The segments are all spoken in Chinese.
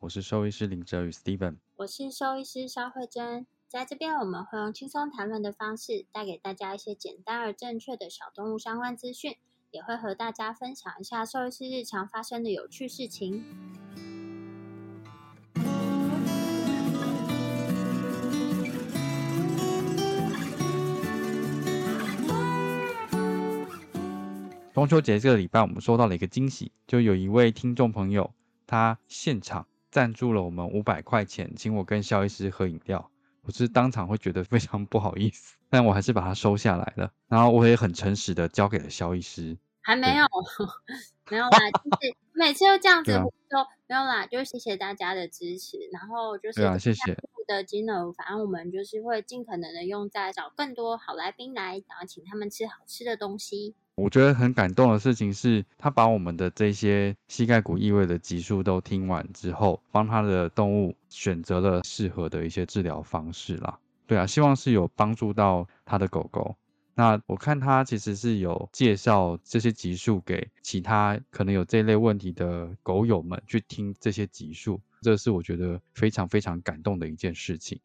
我是兽医师林哲宇 Steven，我是兽医师肖慧珍，在这边我们会用轻松谈论的方式，带给大家一些简单而正确的小动物相关资讯，也会和大家分享一下兽医师日常发生的有趣事情。中秋节这个礼拜，我们收到了一个惊喜，就有一位听众朋友，他现场赞助了我们五百块钱，请我跟肖医师喝饮料。我是当场会觉得非常不好意思，但我还是把它收下来了。然后我也很诚实的交给了肖医师。还没有，没有啦，就是每次都这样子说，没有啦，就谢谢大家的支持。然后就是谢谢的金额，反正我们就是会尽可能的用在找更多好来宾来，然后请他们吃好吃的东西。我觉得很感动的事情是，他把我们的这些膝盖骨异位的集数都听完之后，帮他的动物选择了适合的一些治疗方式啦。对啊，希望是有帮助到他的狗狗。那我看他其实是有介绍这些集数给其他可能有这类问题的狗友们去听这些集数，这是我觉得非常非常感动的一件事情。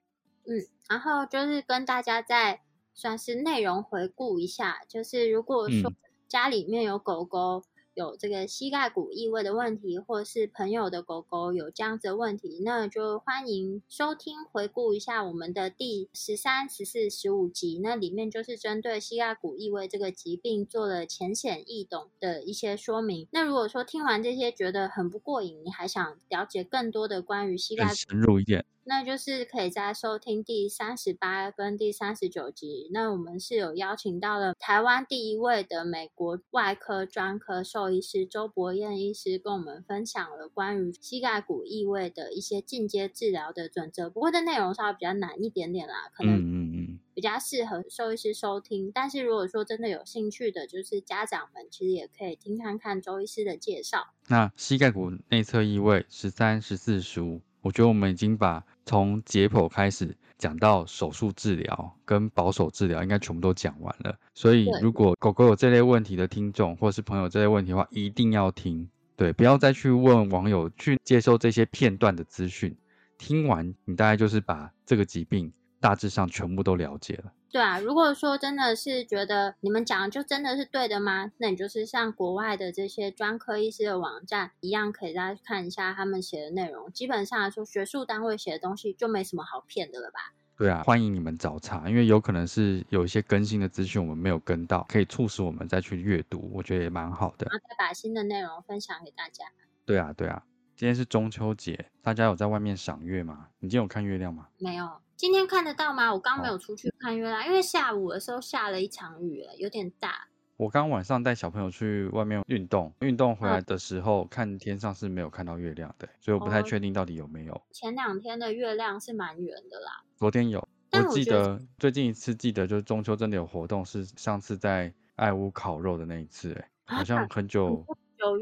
嗯，然后就是跟大家再算是内容回顾一下，就是如果说。家里面有狗狗有这个膝盖骨异位的问题，或是朋友的狗狗有这样子的问题，那就欢迎收听回顾一下我们的第十三、十四、十五集，那里面就是针对膝盖骨异位这个疾病做了浅显易懂的一些说明。那如果说听完这些觉得很不过瘾，你还想了解更多的关于膝盖深入一点。那就是可以在收听第三十八跟第三十九集。那我们是有邀请到了台湾第一位的美国外科专科兽医师周博彦医师，跟我们分享了关于膝盖骨异位的一些进阶治疗的准则。不过这内容稍微比较难一点点啦，可能嗯嗯比较适合兽医师收听。但是如果说真的有兴趣的，就是家长们其实也可以听看看周医师的介绍。那膝盖骨内侧异位十三、十四、十五。我觉得我们已经把从解剖开始讲到手术治疗跟保守治疗，应该全部都讲完了。所以，如果狗狗有这类问题的听众，或是朋友这类问题的话，一定要听，对，不要再去问网友去接受这些片段的资讯。听完，你大概就是把这个疾病大致上全部都了解了。对啊，如果说真的是觉得你们讲就真的是对的吗？那你就是像国外的这些专科医师的网站一样，可以再看一下他们写的内容。基本上来说，学术单位写的东西就没什么好骗的了吧？对啊，欢迎你们找茬，因为有可能是有一些更新的资讯我们没有跟到，可以促使我们再去阅读，我觉得也蛮好的。然后再把新的内容分享给大家。对啊，对啊，今天是中秋节，大家有在外面赏月吗？你今天有看月亮吗？没有。今天看得到吗？我刚没有出去看月亮，因为下午的时候下了一场雨，有点大。我刚晚上带小朋友去外面运动，运动回来的时候看天上是没有看到月亮的，所以我不太确定到底有没有。前两天的月亮是蛮圆的啦。昨天有，我记得最近一次记得就是中秋真的有活动，是上次在爱屋烤肉的那一次，哎，好像很久。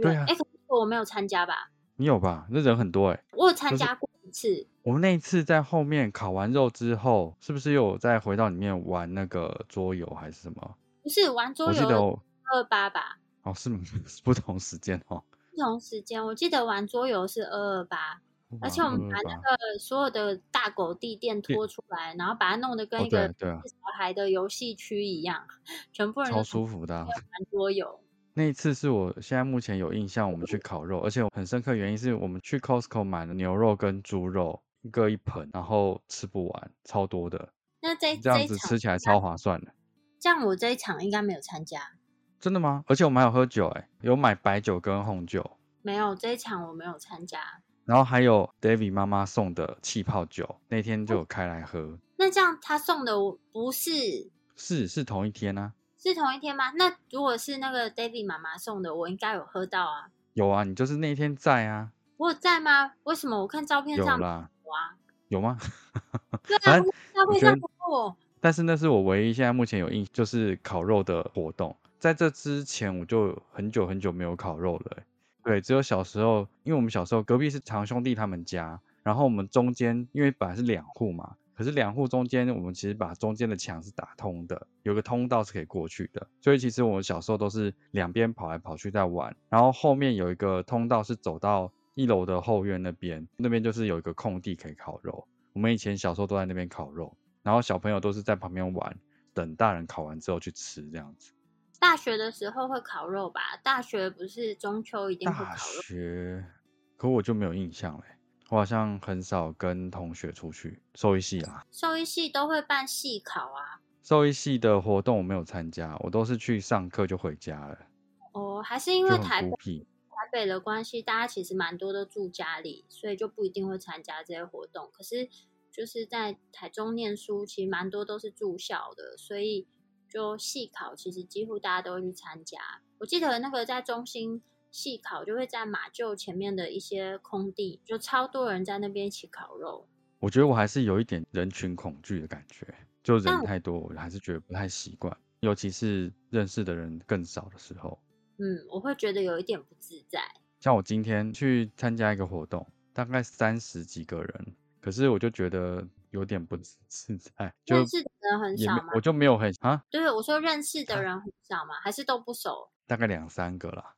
对啊，哎，我没有参加吧？你有吧？那人很多哎。我有参加过一次。我们那一次在后面烤完肉之后，是不是又再回到里面玩那个桌游还是什么？不是玩桌游，我记得二八吧。哦，是不同时间哦。不同时间，我记得玩桌游是二二八，而且我们把那个所有的大狗地垫拖出来，然后把它弄得那一次是我现在目前有印象，我们去烤肉，而且很深刻原因是我们去 Costco 买了牛肉跟猪肉。各一盆，然后吃不完，超多的。那这这样子吃起来超划算的。这样我这一场应该没有参加。真的吗？而且我们还有喝酒，哎，有买白酒跟红酒。没有这一场我没有参加。然后还有 David 妈妈送的气泡酒，那天就有开来喝。那这样他送的不是？是是同一天啊？是同一天吗？那如果是那个 David 妈妈送的，我应该有喝到啊。有啊，你就是那一天在啊。我有在吗？为什么我看照片上有啦？哇，有吗？对啊，照片上有。但是那是我唯一现在目前有印，就是烤肉的活动。在这之前，我就很久很久没有烤肉了。对，只有小时候，因为我们小时候隔壁是堂兄弟他们家，然后我们中间因为本来是两户嘛，可是两户中间我们其实把中间的墙是打通的，有个通道是可以过去的。所以其实我们小时候都是两边跑来跑去在玩，然后后面有一个通道是走到一楼的后院那边，那边就是有一个空地可以烤肉。我们以前小时候都在那边烤肉。然后小朋友都是在旁边玩，等大人烤完之后去吃这样子。大学的时候会烤肉吧？大学不是中秋一定会烤肉？大学，可我就没有印象嘞。我好像很少跟同学出去。兽医系啊，兽医系都会办系考啊。兽医系的活动我没有参加，我都是去上课就回家了。哦，还是因为台北台北的关系，大家其实蛮多都住家里，所以就不一定会参加这些活动。可是。就是在台中念书，其实蛮多都是住校的，所以就系考，其实几乎大家都会去参加。我记得那个在中心系考，就会在马厩前面的一些空地，就超多人在那边一起烤肉。我觉得我还是有一点人群恐惧的感觉，就人太多，我还是觉得不太习惯，尤其是认识的人更少的时候。嗯，我会觉得有一点不自在。像我今天去参加一个活动，大概三十几个人。可是我就觉得有点不 自在，认识的人很少吗？我就没有很啊，对，我说认识的人很少吗？还是都不熟？大概两三个啦。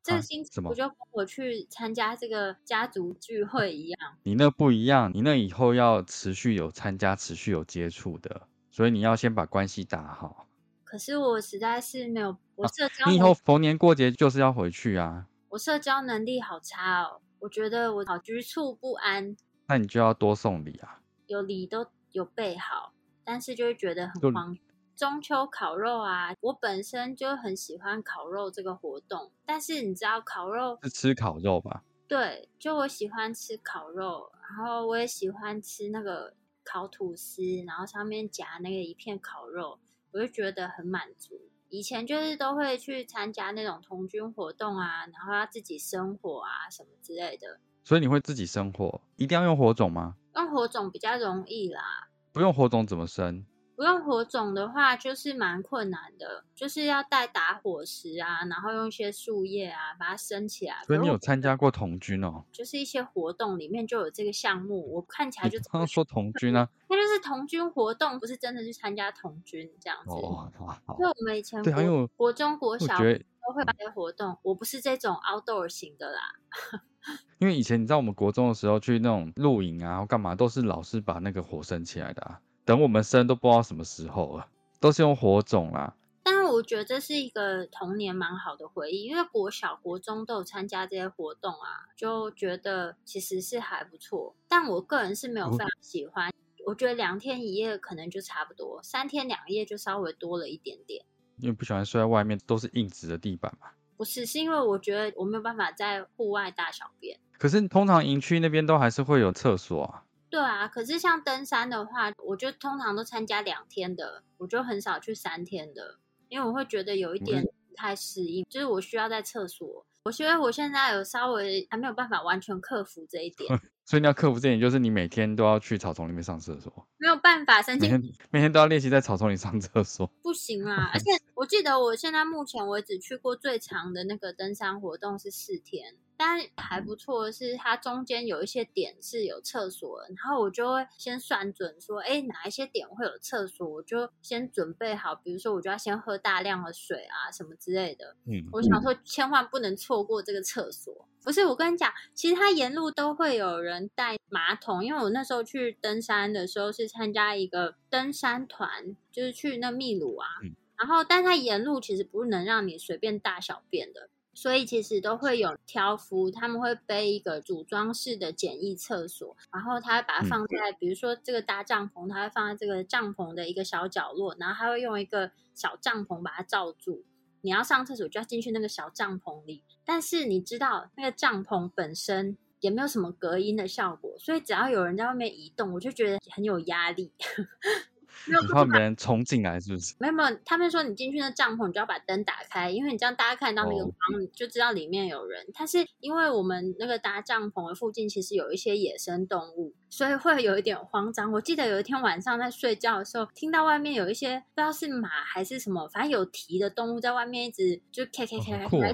哦，这个星期我就跟我去参加这个家族聚会一样。你那不一样，你那以后要持续有参加，持续有接触的，所以你要先把关系打好。可是我实在是没有，我社交，你以后逢年过节就是要回去啊。我社交能力好差哦，我觉得我好局促不安。那你就要多送礼啊！有礼都有备好，但是就会觉得很慌。中秋烤肉啊，我本身就很喜欢烤肉这个活动，但是你知道烤肉是吃烤肉吧？对，就我喜欢吃烤肉，然后我也喜欢吃那个烤吐司，然后上面夹那个一片烤肉，我就觉得很满足。以前就是都会去参加那种童军活动啊，然后要自己生火啊什么之类的。所以你会自己生火？一定要用火种吗？用火种比较容易啦。不用火种怎么生？不用火种的话，就是蛮困难的，就是要带打火石啊，然后用一些树叶啊把它升起来。所以你有参加过童军哦？就是一些活动里面就有这个项目，我看起来就刚刚说童军啊，那就是童军活动，不是真的去参加童军这样子。因为我们以前对，还有国中国小都会办些活动，我不是这种 outdoor 型的啦。因为以前你知道，我们国中的时候去那种露营啊，或干嘛，都是老师把那个火升起来的啊。等我们生都不知道什么时候了，都是用火种啦。但是我觉得这是一个童年蛮好的回忆，因为国小、国中都有参加这些活动啊，就觉得其实是还不错。但我个人是没有非常喜欢，我觉得两天一夜可能就差不多，三天两夜就稍微多了一点点。因为不喜欢睡在外面，都是硬直的地板嘛。不是，是因为我觉得我没有办法在户外大小便。可是通常营区那边都还是会有厕所啊。对啊，可是像登山的话，我就通常都参加两天的，我就很少去三天的，因为我会觉得有一点不太适应，就是我需要在厕所。我觉得我现在有稍微还没有办法完全克服这一点，所以你要克服这一点，就是你每天都要去草丛里面上厕所。没有办法，每天每天都要练习在草丛里上厕所。不行啊！而且我记得我现在目前为止去过最长的那个登山活动是四天。但还不错的是，它中间有一些点是有厕所，然后我就会先算准说，哎，哪一些点会有厕所，我就先准备好。比如说，我就要先喝大量的水啊，什么之类的。嗯，我想说，千万不能错过这个厕所。不是，我跟你讲，其实它沿路都会有人带马桶，因为我那时候去登山的时候是参加一个登山团，就是去那秘鲁啊。然后，但它沿路其实不能让你随便大小便的。所以其实都会有挑夫，他们会背一个组装式的简易厕所，然后他会把它放在，比如说这个搭帐篷，他会放在这个帐篷的一个小角落，然后他会用一个小帐篷把它罩住。你要上厕所就要进去那个小帐篷里，但是你知道那个帐篷本身也没有什么隔音的效果，所以只要有人在外面移动，我就觉得很有压力。你怕别人冲进来是不是？没有没有，他们说你进去那帐篷，你就要把灯打开，因为你这样大家看到那个光，就知道里面有人。但是因为我们那个搭帐篷的附近其实有一些野生动物，所以会有一点慌张。我记得有一天晚上在睡觉的时候，听到外面有一些不知道是马还是什么，反正有蹄的动物在外面一直就开开开开跑来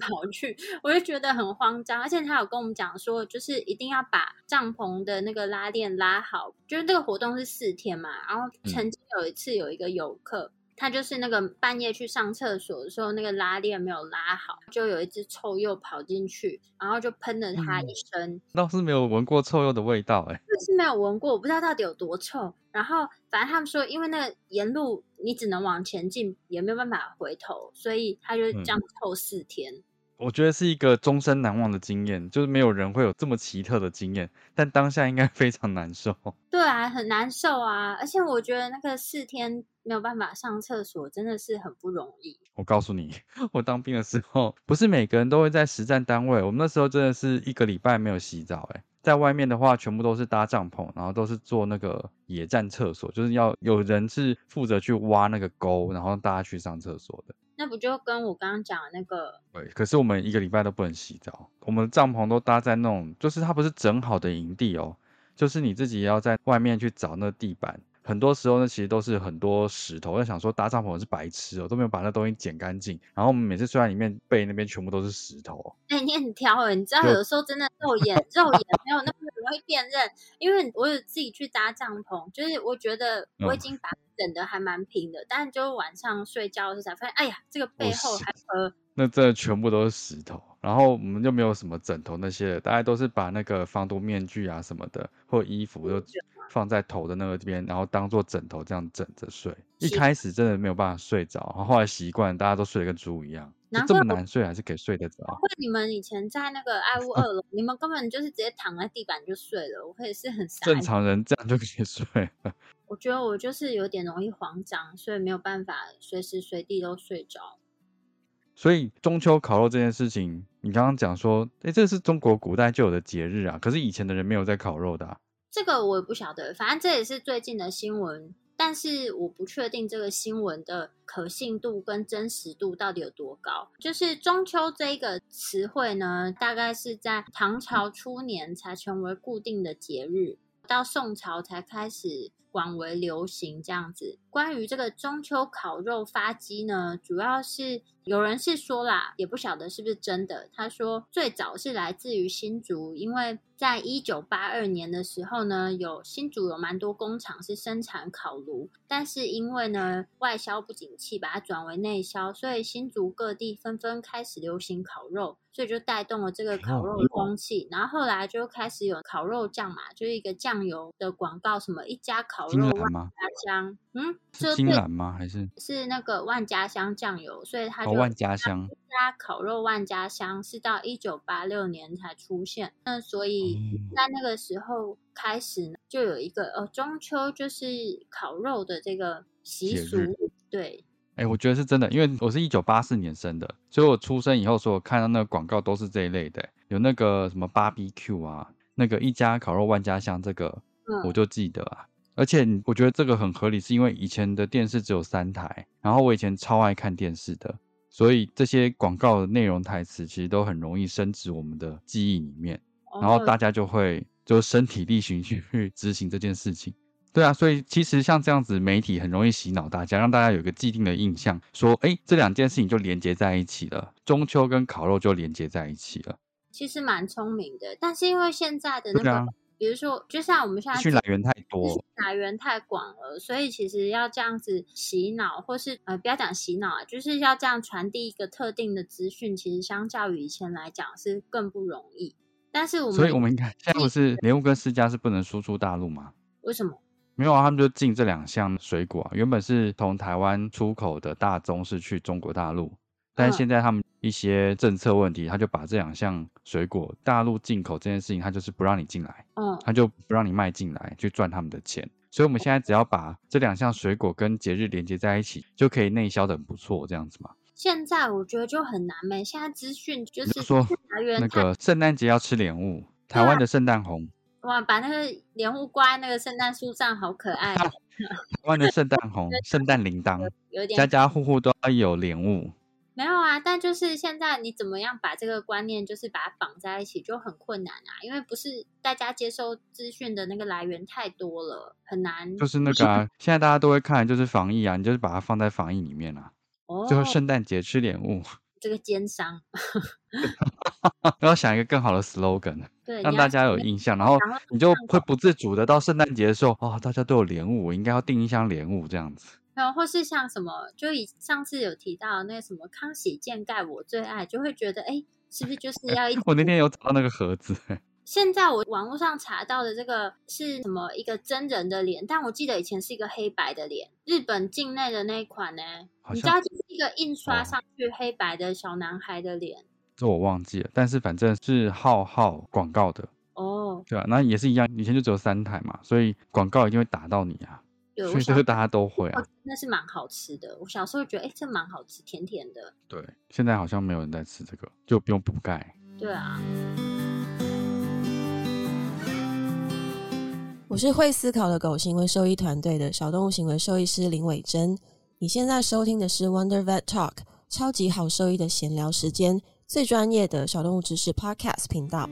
跑去，我就觉得很慌张。而且他有跟我们讲说，就是一定要把帐篷的那个拉链拉好，就是这个活动是四天嘛，然后。曾经有一次，有一个游客，他就是那个半夜去上厕所的时候，那个拉链没有拉好，就有一只臭鼬跑进去，然后就喷了他一身。倒是没有闻过臭鼬的味道，哎，是没有闻过，我不知道到底有多臭。然后反正他们说，因为那个沿路你只能往前进，也没有办法回头，所以他就这样臭四天。我觉得是一个终身难忘的经验，就是没有人会有这么奇特的经验，但当下应该非常难受。对啊，很难受啊！而且我觉得那个四天没有办法上厕所，真的是很不容易。我告诉你，我当兵的时候，不是每个人都会在实战单位，我们那时候真的是一个礼拜没有洗澡。哎，在外面的话，全部都是搭帐篷，然后都是做那个野战厕所，就是要有人是负责去挖那个沟，然后大家去上厕所的。那不就跟我刚刚讲的那个？对，可是我们一个礼拜都不能洗澡，我们帐篷都搭在那种，就是它不是整好的营地哦，就是你自己要在外面去找那地板。很多时候呢，其实都是很多石头。我在想说，搭帐篷是白痴哦，都没有把那东西捡干净。然后我们每次睡在里面，背那边全部都是石头。哎，你很挑哎，你知道有的时候真的肉眼肉眼没有那么容易辨认，因为我有自己去搭帐篷，就是我觉得我已经把整的还蛮平的，但就晚上睡觉的时候才发现，哎呀，这个背后还和那这全部都是石头。然后我们就没有什么枕头那些，大家都是把那个防毒面具啊什么的或衣服就。放在头的那个边，然后当做枕头这样枕着睡。一开始真的没有办法睡着，然后后来习惯，大家都睡得跟猪一样。这么难睡还是可以睡得着。会你们以前在那个爱屋 二楼，你们根本就是直接躺在地板就睡了。我可以是很正常人这样就可以睡。我觉得我就是有点容易慌张，所以没有办法随时随地都睡着。所以中秋烤肉这件事情，你刚刚讲说，哎，这是中国古代就有的节日啊，可是以前的人没有在烤肉的。这个我也不晓得，反正这也是最近的新闻，但是我不确定这个新闻的可信度跟真实度到底有多高。就是中秋这一个词汇呢，大概是在唐朝初年才成为固定的节日，到宋朝才开始广为流行这样子。关于这个中秋烤肉发鸡呢，主要是有人是说啦，也不晓得是不是真的。他说最早是来自于新竹，因为。在一九八二年的时候呢，有新竹有蛮多工厂是生产烤炉，但是因为呢外销不景气，把它转为内销，所以新竹各地纷纷开始流行烤肉，所以就带动了这个烤肉的风气。然后后来就开始有烤肉酱嘛，就是一个酱油的广告，什么一家烤肉万家香，嗯，是金兰吗？还是是那个万家香酱油？所以它就万家香。家烤肉万家香是到一九八六年才出现，那所以在那个时候开始呢，就有一个呃中秋就是烤肉的这个习俗。对，哎，我觉得是真的，因为我是一九八四年生的，所以我出生以后，所有看到那个广告都是这一类的，有那个什么 BBQ 啊，那个一家烤肉万家香，这个我就记得啊。而且我觉得这个很合理，是因为以前的电视只有三台，然后我以前超爱看电视的。所以这些广告的内容台词其实都很容易升值我们的记忆里面，然后大家就会就身体力行去执行这件事情。对啊，所以其实像这样子，媒体很容易洗脑大家，让大家有一个既定的印象，说哎，这两件事情就连接在一起了，中秋跟烤肉就连接在一起了。其实蛮聪明的，但是因为现在的那个。比如说，就像我们现在资讯来源太多，来源太广了，所以其实要这样子洗脑，或是呃，不要讲洗脑啊，就是要这样传递一个特定的资讯，其实相较于以前来讲是更不容易。但是我们，所以我们应该 现在不是莲雾跟释迦是不能输出大陆吗？为什么？没有啊，他们就进这两项水果，啊原本是从台湾出口的大宗是去中国大陆，但是现在他们。一些政策问题，他就把这两项水果大陆进口这件事情，他就是不让你进来，嗯，他就不让你卖进来，去赚他们的钱。所以我们现在只要把这两项水果跟节日连接在一起，就可以内销的很不错，这样子嘛。现在我觉得就很难没，现在资讯就是说那个圣诞节要吃莲雾，台湾的圣诞红。哇，把那个莲雾挂在那个圣诞树上，好可爱。台湾的圣诞红、圣诞铃铛，家家户户都要有莲雾。没有啊，但就是现在你怎么样把这个观念，就是把它绑在一起，就很困难啊。因为不是大家接收资讯的那个来源太多了，很难。就是那个啊，现在大家都会看，就是防疫啊，你就是把它放在防疫里面啊。哦。就是圣诞节吃莲雾。这个奸商。要想一个更好的 slogan，对，让大家有印象，然后你就会不自主的到圣诞节的时候，哦，大家都有莲雾，我应该要订一箱莲雾这样子。然后或是像什么，就以上次有提到那个什么康熙健盖，我最爱，就会觉得，哎，是不是就是要一？我那天有找到那个盒子。现在我网络上查到的这个是什么？一个真人的脸，但我记得以前是一个黑白的脸。日本境内的那一款呢？你知道，就是一个印刷上去黑白的小男孩的脸。这我忘记了，但是反正是浩浩广告的哦。对啊，那也是一样，以前就只有三台嘛，所以广告一定会打到你啊。所以这个大家都会啊，那是蛮好吃的。我小时候觉得，哎，这蛮好吃，甜甜的。对，现在好像没有人在吃这个，就不用补钙。对啊。我是会思考的狗行为兽医团队的小动物行为兽医师林伟珍。你现在收听的是 Wonder Vet Talk，超级好兽医的闲聊时间，最专业的小动物知识 Podcast 频道。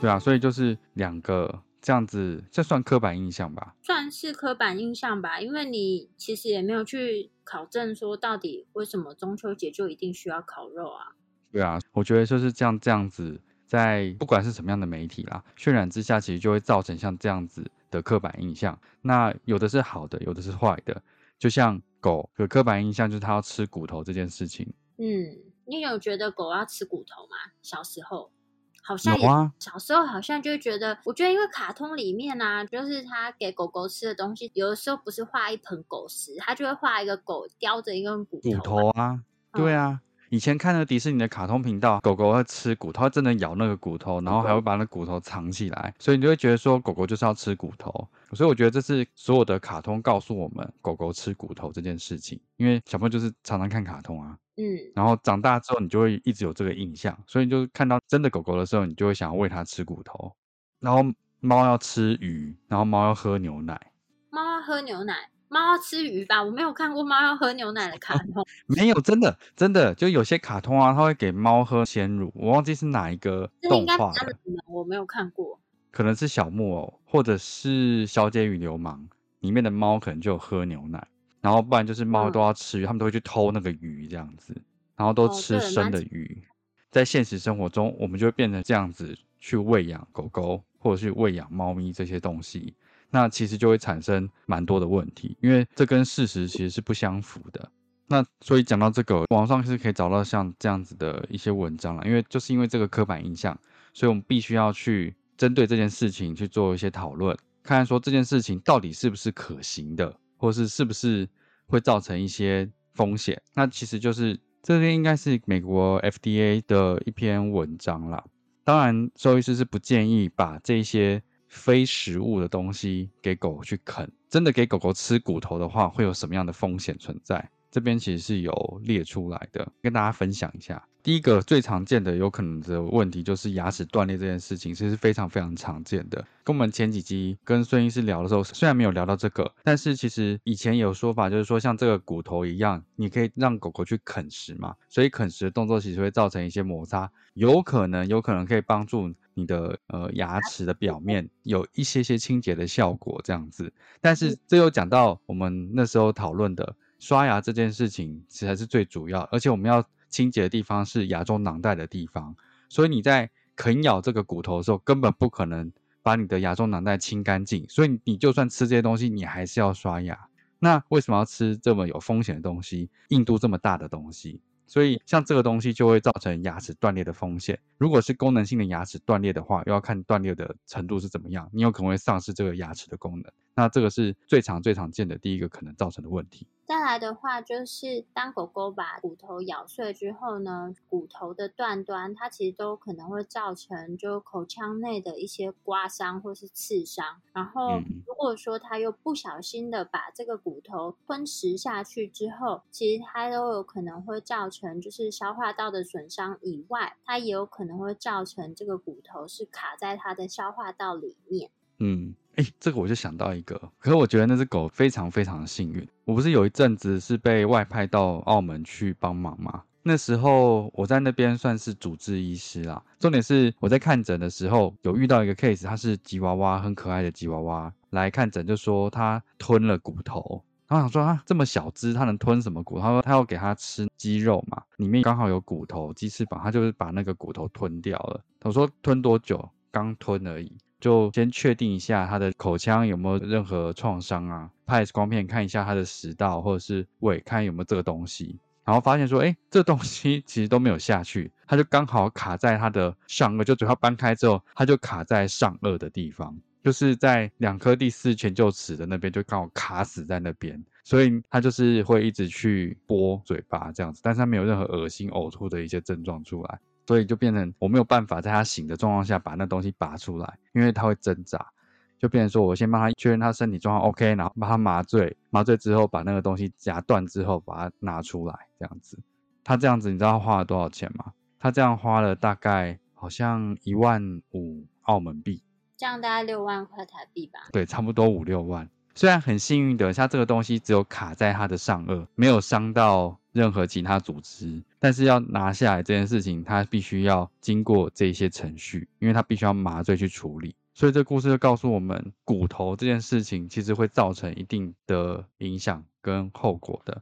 对啊，所以就是两个这样子，这算刻板印象吧？算是刻板印象吧，因为你其实也没有去考证说到底为什么中秋节就一定需要烤肉啊？对啊，我觉得就是这样这样子，在不管是什么样的媒体啦，渲染之下，其实就会造成像这样子的刻板印象。那有的是好的，有的是坏的。就像狗有刻板印象，就是它要吃骨头这件事情。嗯，你有觉得狗要吃骨头吗？小时候？好像啊，小时候好像就觉得，我觉得因为卡通里面啊，就是他给狗狗吃的东西，有的时候不是画一盆狗食，他就会画一个狗叼着一根骨骨头啊，对啊。以前看那个迪士尼的卡通频道，狗狗会吃骨头，真的咬那个骨头，然后还会把那骨头藏起来，所以你就会觉得说狗狗就是要吃骨头。所以我觉得这是所有的卡通告诉我们狗狗吃骨头这件事情，因为小朋友就是常常看卡通啊，嗯，然后长大之后你就会一直有这个印象，所以你就看到真的狗狗的时候，你就会想要喂它吃骨头。然后猫要吃鱼，然后猫要喝牛奶，猫要喝牛奶。猫要吃鱼吧？我没有看过猫要喝牛奶的卡通。没有，真的真的，就有些卡通啊，它会给猫喝鲜乳，我忘记是哪一个动画了。我没有看过，可能是小木偶，或者是小姐与流氓里面的猫，可能就有喝牛奶，然后不然就是猫都要吃鱼，他们都会去偷那个鱼这样子，然后都吃生的鱼。在现实生活中，我们就会变成这样子去喂养狗狗，或者是喂养猫咪这些东西。那其实就会产生蛮多的问题，因为这跟事实其实是不相符的。那所以讲到这个，网上是可以找到像这样子的一些文章了。因为就是因为这个刻板印象，所以我们必须要去针对这件事情去做一些讨论，看看说这件事情到底是不是可行的，或是是不是会造成一些风险。那其实就是这边应该是美国 FDA 的一篇文章啦。当然，兽医师是不建议把这些。非食物的东西给狗去啃，真的给狗狗吃骨头的话，会有什么样的风险存在？这边其实是有列出来的，跟大家分享一下。第一个最常见的有可能的问题就是牙齿断裂这件事情，其实非常非常常见的。跟我们前几集跟孙医师聊的时候，虽然没有聊到这个，但是其实以前有说法，就是说像这个骨头一样，你可以让狗狗去啃食嘛，所以啃食的动作其实会造成一些摩擦，有可能有可能可以帮助你的呃牙齿的表面有一些些清洁的效果这样子。但是这又讲到我们那时候讨论的刷牙这件事情，才是最主要，而且我们要。清洁的地方是牙周囊袋的地方，所以你在啃咬这个骨头的时候，根本不可能把你的牙周囊袋清干净。所以你就算吃这些东西，你还是要刷牙。那为什么要吃这么有风险的东西，硬度这么大的东西？所以像这个东西就会造成牙齿断裂的风险。如果是功能性的牙齿断裂的话，又要看断裂的程度是怎么样，你有可能会丧失这个牙齿的功能。那这个是最常最常见的第一个可能造成的问题。再来的话，就是当狗狗把骨头咬碎之后呢，骨头的断端它其实都可能会造成就口腔内的一些刮伤或是刺伤。然后如果说它又不小心的把这个骨头吞食下去之后，其实它都有可能会造成就是消化道的损伤以外，它也有可能会造成这个骨头是卡在它的消化道里面。嗯。哎，这个我就想到一个，可是我觉得那只狗非常非常幸运。我不是有一阵子是被外派到澳门去帮忙吗？那时候我在那边算是主治医师啦。重点是我在看诊的时候有遇到一个 case，它是吉娃娃，很可爱的吉娃娃来看诊，就说它吞了骨头。然后想说啊，这么小只，它能吞什么骨？他说他要给它吃鸡肉嘛，里面刚好有骨头、鸡翅膀，他就是把那个骨头吞掉了。我说吞多久？刚吞而已。就先确定一下他的口腔有没有任何创伤啊，拍 X 光片看一下他的食道或者是胃，看有没有这个东西，然后发现说，哎，这东西其实都没有下去，它就刚好卡在他的上颚，就嘴巴搬开之后，它就卡在上颚的地方，就是在两颗第四前臼齿的那边，就刚好卡死在那边，所以它就是会一直去拨嘴巴这样子，但是它没有任何恶心呕吐的一些症状出来。所以就变成我没有办法在他醒的状况下把那东西拔出来，因为他会挣扎，就变成说我先帮他确认他身体状况 OK，然后把他麻醉，麻醉之后把那个东西夹断之后把它拿出来，这样子。他这样子你知道花了多少钱吗？他这样花了大概好像一万五澳门币，这样大概六万块台币吧？对，差不多五六万。虽然很幸运的，像这个东西只有卡在他的上颚，没有伤到。任何其他组织，但是要拿下来这件事情，它必须要经过这些程序，因为它必须要麻醉去处理。所以这故事就告诉我们，骨头这件事情其实会造成一定的影响跟后果的。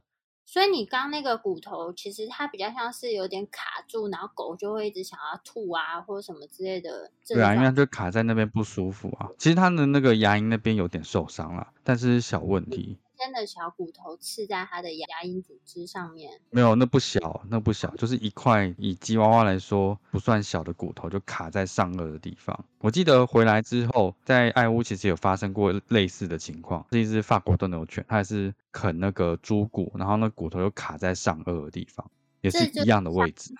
所以你刚那个骨头，其实它比较像是有点卡住，然后狗就会一直想要吐啊，或者什么之类的。对啊，因为它就卡在那边不舒服啊。其实它的那个牙龈那边有点受伤了，但是小问题。真的小骨头刺在它的牙龈组织上面，没有，那不小，那不小，就是一块以吉娃娃来说不算小的骨头，就卡在上颚的地方。我记得回来之后，在爱屋其实有发生过类似的情况，是一只法国斗牛犬，它也是啃那个猪骨，然后那骨头又卡在上颚的地方，也是一样的位置。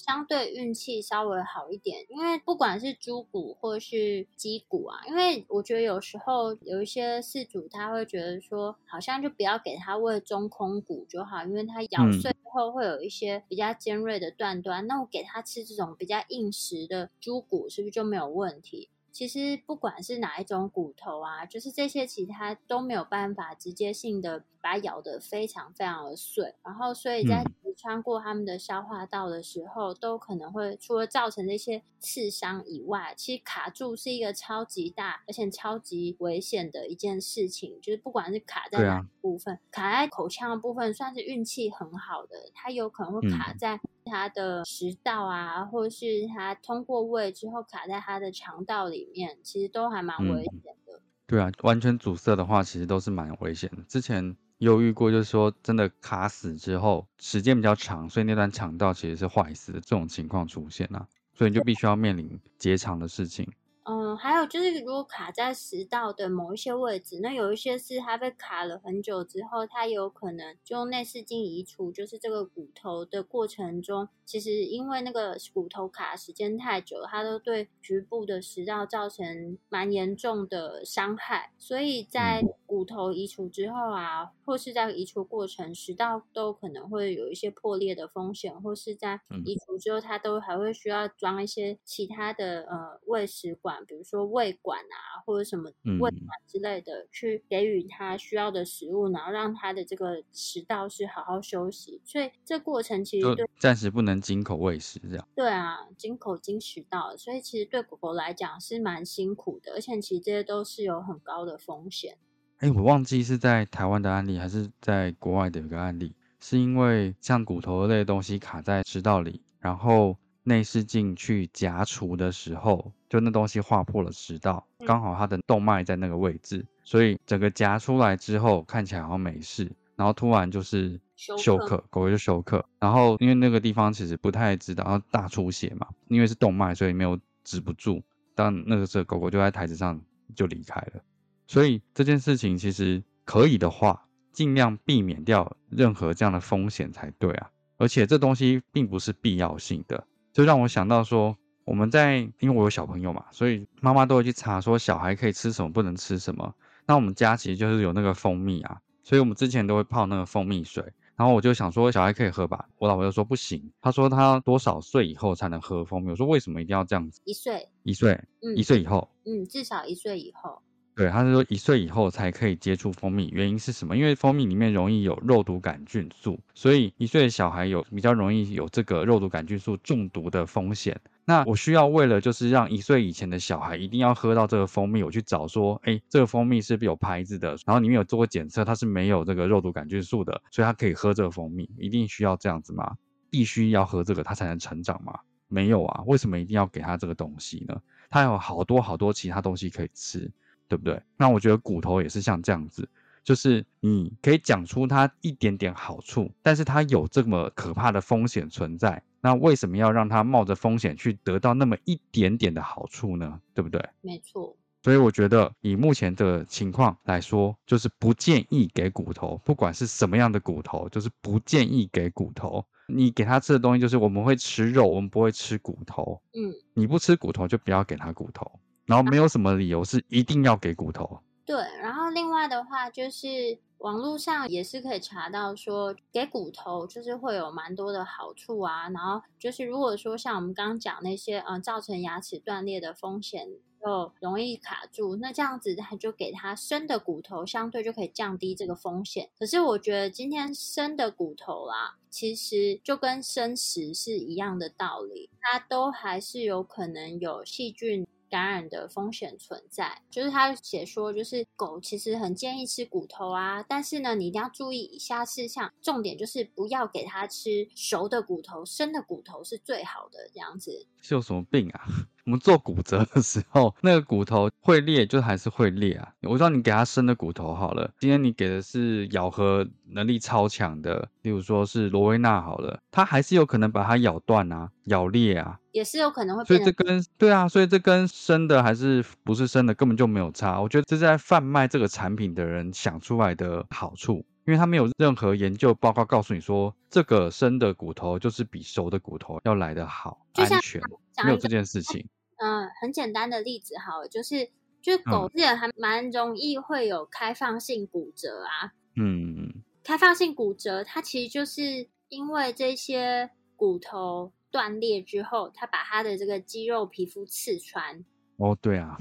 相对运气稍微好一点，因为不管是猪骨或是鸡骨啊，因为我觉得有时候有一些饲主他会觉得说，好像就不要给他喂中空骨就好，因为它咬碎之后会有一些比较尖锐的断端，那我给他吃这种比较硬实的猪骨，是不是就没有问题？其实不管是哪一种骨头啊，就是这些其他都没有办法直接性的把它咬得非常非常的碎，然后所以在穿过他们的消化道的时候，都可能会除了造成这些刺伤以外，其实卡住是一个超级大而且超级危险的一件事情。就是不管是卡在哪部分，卡在口腔的部分算是运气很好的，它有可能会卡在。它的食道啊，或是它通过胃之后卡在它的肠道里面，其实都还蛮危险的。对啊，完全阻塞的话，其实都是蛮危险的。之前有遇过，就是说真的卡死之后，时间比较长，所以那段肠道其实是坏死的这种情况出现啊，所以你就必须要面临结肠的事情。嗯，还有就是，如果卡在食道的某一些位置，那有一些是它被卡了很久之后，它有可能就用内视镜移除，就是这个骨头的过程中，其实因为那个骨头卡时间太久，它都对局部的食道造成蛮严重的伤害，所以在骨头移除之后啊，或是在移除过程，食道都可能会有一些破裂的风险，或是在移除之后，它都还会需要装一些其他的呃胃食管。比如说胃管啊，或者什么胃管之类的，去给予它需要的食物，然后让它的这个食道是好好休息。所以这过程其实对暂时不能经口喂食，这样对啊，经口经食道，所以其实对狗狗来讲是蛮辛苦的，而且其实这些都是有很高的风险。哎，我忘记是在台湾的案例还是在国外的一个案例，是因为像骨头类的东西卡在食道里，然后。内视镜去夹除的时候，就那东西划破了食道，刚好它的动脉在那个位置，所以整个夹出来之后看起来好像没事，然后突然就是休克，狗狗就休克。然后因为那个地方其实不太知道，然后大出血嘛，因为是动脉，所以没有止不住。但那个时候狗狗就在台子上就离开了，所以这件事情其实可以的话，尽量避免掉任何这样的风险才对啊。而且这东西并不是必要性的，就让我想到说，我们在因为我有小朋友嘛，所以妈妈都会去查说小孩可以吃什么，不能吃什么。那我们家其实就是有那个蜂蜜啊，所以我们之前都会泡那个蜂蜜水。然后我就想说，小孩可以喝吧？我老婆就说不行，她说她多少岁以后才能喝蜂蜜？我说为什么一定要这样子？一岁，一岁，嗯，一岁以后，嗯，至少一岁以后。对，他是说一岁以后才可以接触蜂蜜，原因是什么？因为蜂蜜里面容易有肉毒杆菌素，所以一岁的小孩有比较容易有这个肉毒杆菌素中毒的风险。那我需要为了就是让一岁以前的小孩一定要喝到这个蜂蜜，我去找说，哎，这个蜂蜜是不是有牌子的？然后里面有做过检测，它是没有这个肉毒杆菌素的，所以他可以喝这个蜂蜜。一定需要这样子吗？必须要喝这个他才能成长吗？没有啊，为什么一定要给他这个东西呢？他有好多好多其他东西可以吃，对不对？那我觉得骨头也是像这样子，就是你可以讲出它一点点好处，但是它有这么可怕的风险存在。那为什么要让它冒着风险去得到那么一点点的好处呢？对不对？没错。所以我觉得以目前的情况来说，就是不建议给骨头，不管是什么样的骨头，就是不建议给骨头。你给他吃的东西就是我们会吃肉，我们不会吃骨头。嗯，你不吃骨头就不要给他骨头，然后没有什么理由是一定要给骨头。对，然后另外的话就是。网络上也是可以查到说，给骨头就是会有蛮多的好处啊。然后就是如果说像我们刚刚讲那些，嗯，造成牙齿断裂的风险又容易卡住，那这样子他就给他生的骨头，相对就可以降低这个风险。可是我觉得今天生的骨头啦，其实就跟生食是一样的道理，它都还是有可能有细菌。感染的风险存在，就是他写说，就是狗其实很建议吃骨头啊，但是呢，你一定要注意以下事项，重点就是不要给它吃熟的骨头，生的骨头是最好的，这样子。是有什么病啊？我们做骨折的时候，那个骨头会裂，就还是会裂啊。我知道你给它生的骨头好了，今天你给的是咬合能力超强的，例如说是罗威纳好了，它还是有可能把它咬断啊，咬裂啊，也是有可能会。所以这跟对啊，所以这跟生的还是不是生的根本就没有差。我觉得这是在贩卖这个产品的人想出来的好处。因为他没有任何研究报告告诉你说，这个生的骨头就是比熟的骨头要来得好，安全，没有这件事情。嗯，很简单的例子哈，就是，就是狗也还蛮容易会有开放性骨折啊。嗯，开放性骨折，它其实就是因为这些骨头断裂之后，它把它的这个肌肉皮肤刺穿。哦，对啊，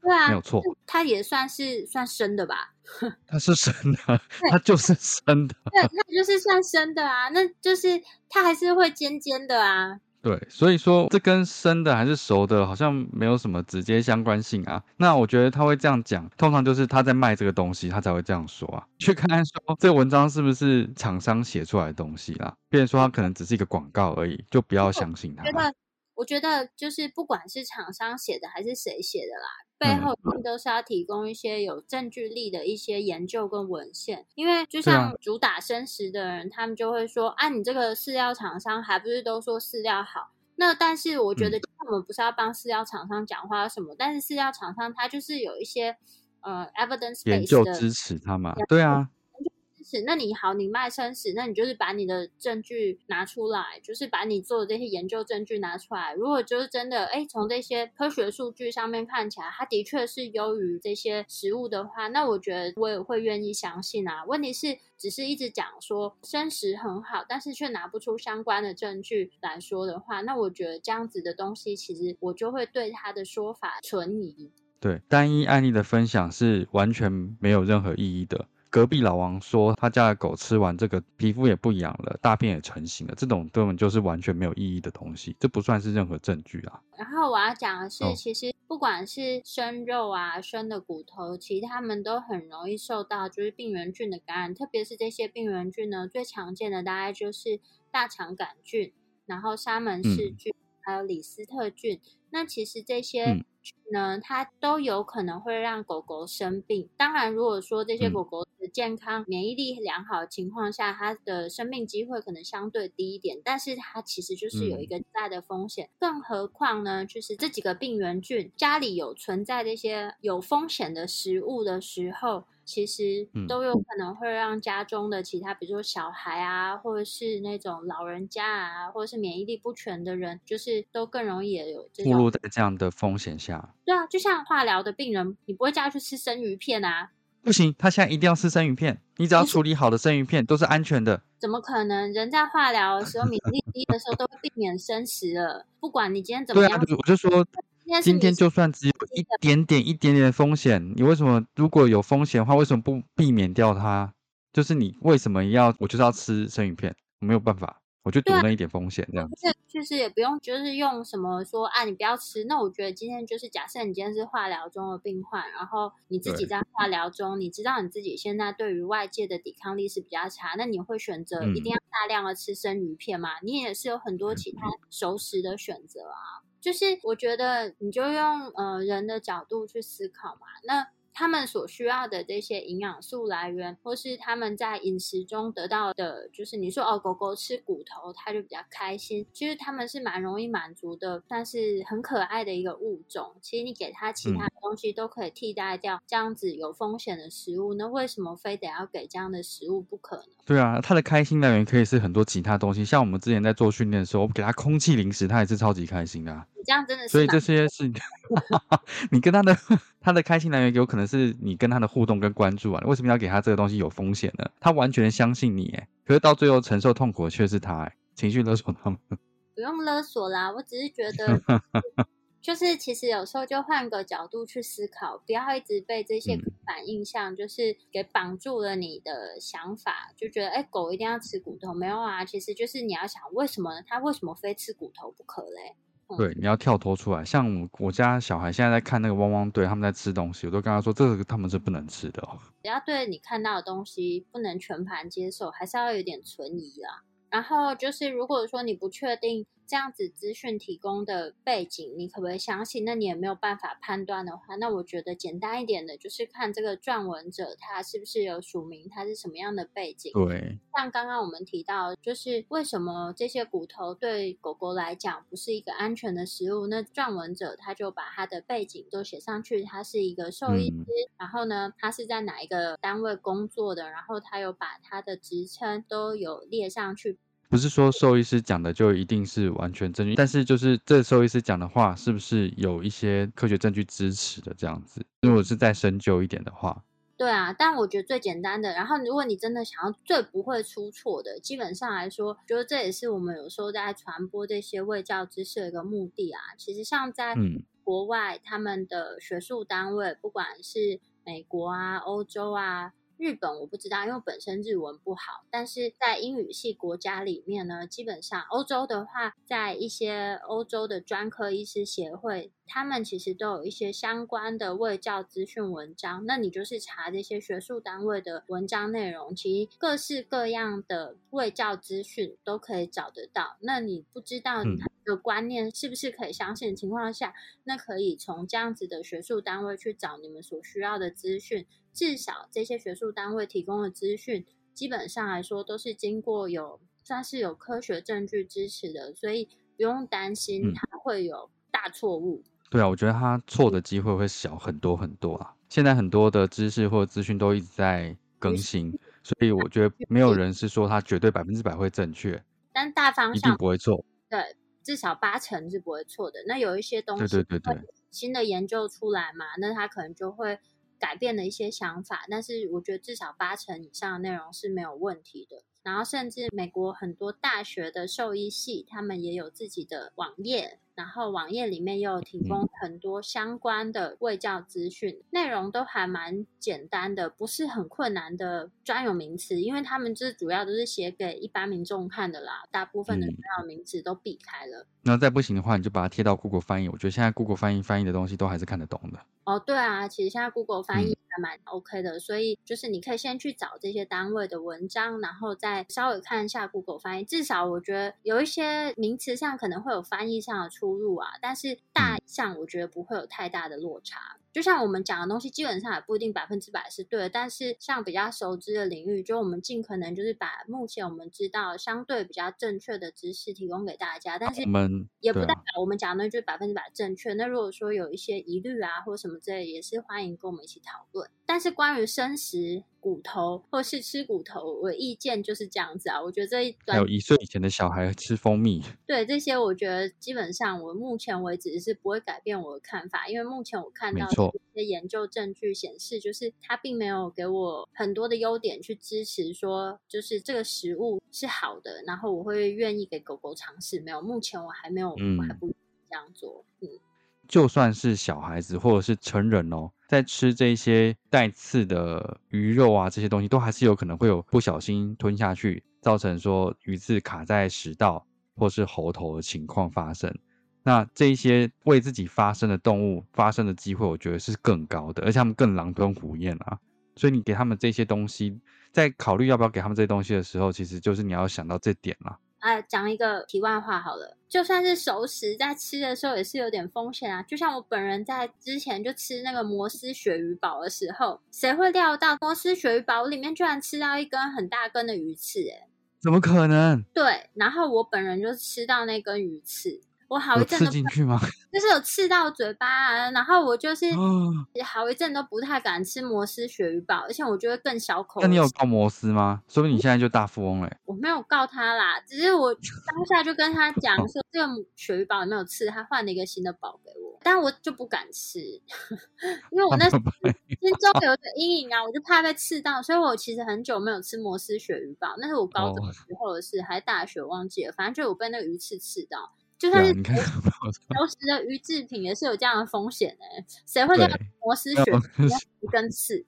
对啊，没有错，它也算是算生的吧？它是生的，它就是生的，对，那就是算生的啊，那就是它还是会尖尖的啊。对，所以说这跟生的还是熟的，好像没有什么直接相关性啊。那我觉得他会这样讲，通常就是他在卖这个东西，他才会这样说啊。去看看说这个文章是不是厂商写出来的东西啦，别人说他可能只是一个广告而已，就不要相信他。我觉得就是不管是厂商写的还是谁写的啦，背后一定都是要提供一些有证据力的一些研究跟文献。因为就像主打生食的人，他们就会说：“啊，你这个饲料厂商还不是都说饲料好？”那但是我觉得我们不是要帮饲料厂商讲话什么，但是饲料厂商他就是有一些呃 evidence 研究支持他嘛，对啊。那你好，你卖生死，那你就是把你的证据拿出来，就是把你做的这些研究证据拿出来。如果就是真的，哎，从这些科学数据上面看起来，它的确是优于这些食物的话，那我觉得我也会愿意相信啊。问题是，只是一直讲说生食很好，但是却拿不出相关的证据来说的话，那我觉得这样子的东西，其实我就会对他的说法存疑。对，单一案例的分享是完全没有任何意义的。隔壁老王说，他家的狗吃完这个皮肤也不痒了，大便也成型了，这种根本就是完全没有意义的东西，这不算是任何证据啊。然后我要讲的是，其实不管是生肉啊、生的骨头，其实它们都很容易受到就是病原菌的感染，特别是这些病原菌呢，最常见的大概就是大肠杆菌，然后沙门氏菌，还有李斯特菌。那其实这些。菌呢，它都有可能会让狗狗生病。当然，如果说这些狗狗的健康、免疫力良好的情况下，它的生病机会可能相对低一点，但是它其实就是有一个大的风险。更何况呢，就是这几个病原菌家里有存在这些有风险的食物的时候。其实都有可能会让家中的其他，比如说小孩啊，或者是那种老人家啊，或者是免疫力不全的人，就是都更容易有暴露在这样的风险下。对啊，就像化疗的病人，你不会叫他去吃生鱼片啊？不行，他现在一定要吃生鱼片。你只要处理好的生鱼片都是安全的。怎么可能？人在化疗的时候，免疫力低的时候，都会避免生食了。不管你今天怎么样，我就说。今天就算只有一点点、一点点的风险，你为什么如果有风险的话，为什么不避免掉它？就是你为什么要我就是要吃生鱼片？我没有办法，我就赌那一点风险这样。是，就是也不用，就是用什么说啊，你不要吃。那我觉得今天就是假设你今天是化疗中的病患，然后你自己在化疗中，你知道你自己现在对于外界的抵抗力是比较差，那你会选择一定要大量的吃生鱼片吗？你也是有很多其他熟食的选择啊。就是我觉得，你就用呃人的角度去思考嘛，那。他们所需要的这些营养素来源，或是他们在饮食中得到的，就是你说哦，狗狗吃骨头，它就比较开心。其实他们是蛮容易满足的，但是很可爱的一个物种。其实你给它其他东西都可以替代掉这样子有风险的食物，那为什么非得要给这样的食物不可呢？对啊，它的开心来源可以是很多其他东西，像我们之前在做训练的时候，我给它空气零食，它也是超级开心的。你这样真的是，所以这些是 你跟它的。他的开心来源有可能是你跟他的互动跟关注啊，为什么要给他这个东西有风险呢？他完全相信你，哎，可是到最后承受痛苦的却是他，哎，情绪勒索他们。不用勒索啦，我只是觉得，就是其实有时候就换个角度去思考，不要一直被这些刻板印象就是给绑住了你的想法，就觉得哎，狗一定要吃骨头，没有啊，其实就是你要想为什么它为什么非吃骨头不可嘞？对，你要跳脱出来。像我我家小孩现在在看那个汪汪队，他们在吃东西，我都跟他说，这个他们是不能吃的哦。只要对你看到的东西不能全盘接受，还是要有点存疑啦。然后就是，如果说你不确定。这样子资讯提供的背景，你可不可以相信？那你也没有办法判断的话，那我觉得简单一点的，就是看这个撰文者他是不是有署名，他是什么样的背景。对，像刚刚我们提到，就是为什么这些骨头对狗狗来讲不是一个安全的食物？那撰文者他就把他的背景都写上去，他是一个兽医师，然后呢，他是在哪一个单位工作的，然后他有把他的职称都有列上去。不是说兽医师讲的就一定是完全正确，但是就是这兽医师讲的话，是不是有一些科学证据支持的这样子？如果是再深究一点的话，对啊。但我觉得最简单的，然后如果你真的想要最不会出错的，基本上来说，觉得这也是我们有时候在传播这些卫教知识的一个目的啊。其实像在国外，他们的学术单位，不管是美国啊、欧洲啊。日本我不知道，因为本身日文不好。但是在英语系国家里面呢，基本上欧洲的话，在一些欧洲的专科医师协会，他们其实都有一些相关的卫教资讯文章。那你就是查这些学术单位的文章内容，其实各式各样的卫教资讯都可以找得到。那你不知道你的观念是不是可以相信的情况下，那可以从这样子的学术单位去找你们所需要的资讯。至少这些学术单位提供的资讯，基本上来说都是经过有算是有科学证据支持的，所以不用担心它会有大错误。对啊，我觉得它错的机会会小很多很多啊。现在很多的知识或者资讯都一直在更新，所以我 觉得没有人是说它绝对百分之百会正确，但大方向不会错。对，至少八成是不会错的。那有一些东西，对对对对，新的研究出来嘛，那他可能就会。改变了一些想法，但是我觉得至少八成以上的内容是没有问题的。然后，甚至美国很多大学的兽医系，他们也有自己的网页。然后网页里面又提供很多相关的卫教资讯，内容都还蛮简单的，不是很困难的专有名词，因为他们这主要都是写给一般民众看的啦，大部分的专有名词都避开了。那再不行的话，你就把它贴到 Google 翻译，我觉得现在 Google 翻译翻译的东西都还是看得懂的。哦，对啊，其实现在 Google 翻译还蛮 OK 的，所以就是你可以先去找这些单位的文章，然后再稍微看一下 Google 翻译，至少我觉得有一些名词上可能会有翻译上的出。出入啊，但是大项我觉得不会有太大的落差。就像我们讲的东西，基本上也不一定百分之百是对的，但是像比较熟知的领域，就我们尽可能就是把目前我们知道相对比较正确的知识提供给大家，但是我们也不代表我们讲的就是百分之百正确。那如果说有一些疑虑啊，或什么之类，也是欢迎跟我们一起讨论。但是关于生食。骨头或是吃骨头，我意见就是这样子啊。我觉得这一还有一岁以前的小孩吃蜂蜜，对这些，我觉得基本上我目前为止是不会改变我的看法，因为目前我看到一些研究证据显示，就是它并没有给我很多的优点去支持说，就是这个食物是好的，然后我会愿意给狗狗尝试。没有，目前我还没有，我还不这样做。嗯。就算是小孩子或者是成人哦，在吃这些带刺的鱼肉啊，这些东西都还是有可能会有不小心吞下去，造成说鱼刺卡在食道或是喉头的情况发生。那这些为自己发声的动物发生的机会，我觉得是更高的，而且他们更狼吞虎咽啊。所以你给他们这些东西，在考虑要不要给他们这些东西的时候，其实就是你要想到这点啦。哎，讲一个题外话好了，就算是熟食，在吃的时候也是有点风险啊。就像我本人在之前就吃那个摩斯鳕鱼堡的时候，谁会料到摩斯鳕鱼堡里面居然吃到一根很大根的鱼刺？哎，怎么可能？对，然后我本人就吃到那根鱼刺。我好一阵刺进去吗？就是有刺到嘴巴，然后我就是 好一阵都不太敢吃摩斯鳕鱼堡，而且我觉得更小口。那你有告摩斯吗？说明你现在就大富翁嘞。我没有告他啦，只是我当下就跟他讲说，这个鳕鱼堡没有刺，他换了一个新的堡给我，但我就不敢吃，因为我那心中有一个阴影啊，我就怕被刺到，所以我其实很久没有吃摩斯鳕鱼堡，那是我高中时候的事，还大学忘记了，反正就有被那个鱼刺刺到。就算是消失的鱼制品，也是有这样的风险哎。谁会叫摩斯学一根刺？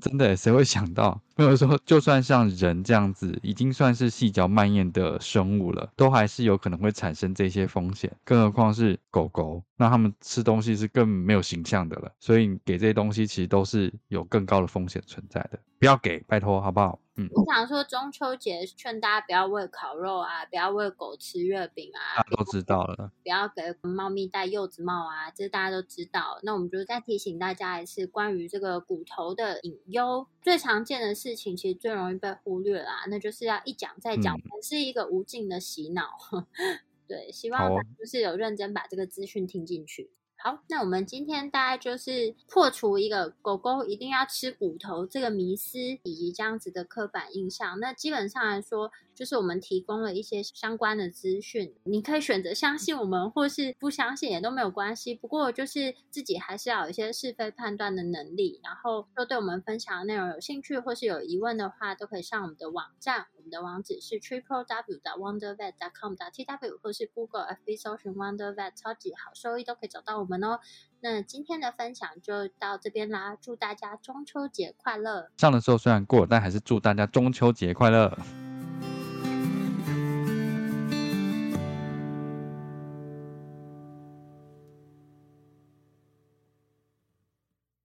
真的，谁会想到？没有说，就算像人这样子，已经算是细嚼慢咽的生物了，都还是有可能会产生这些风险。更何况是狗狗，那它们吃东西是更没有形象的了。所以给这些东西，其实都是有更高的风险存在的。不要给，拜托，好不好？嗯，我想说中秋节劝大家不要喂烤肉啊，不要喂狗吃月饼啊，大家都知道了。不要给猫咪戴柚子帽啊，这大家都知道。那我们就再提醒大家一次，关于这个骨头的隐忧，最常见的事情其实最容易被忽略啦，那就是要一讲再讲，是一个无尽的洗脑。对，希望就是有认真把这个资讯听进去。好，那我们今天大概就是破除一个狗狗一定要吃骨头这个迷思，以及这样子的刻板印象。那基本上来说，就是我们提供了一些相关的资讯，你可以选择相信我们，或是不相信也都没有关系。不过就是自己还是要有一些是非判断的能力。然后，若对我们分享的内容有兴趣或是有疑问的话，都可以上我们的网站，我们的网址是 triple w 的 wondervet dot com t w，或是 Google FB 搜寻 wondervet 超级好收益都可以找到我们。哦，那今天的分享就到这边啦，祝大家中秋节快乐！上的时候虽然过，但还是祝大家中秋节快乐。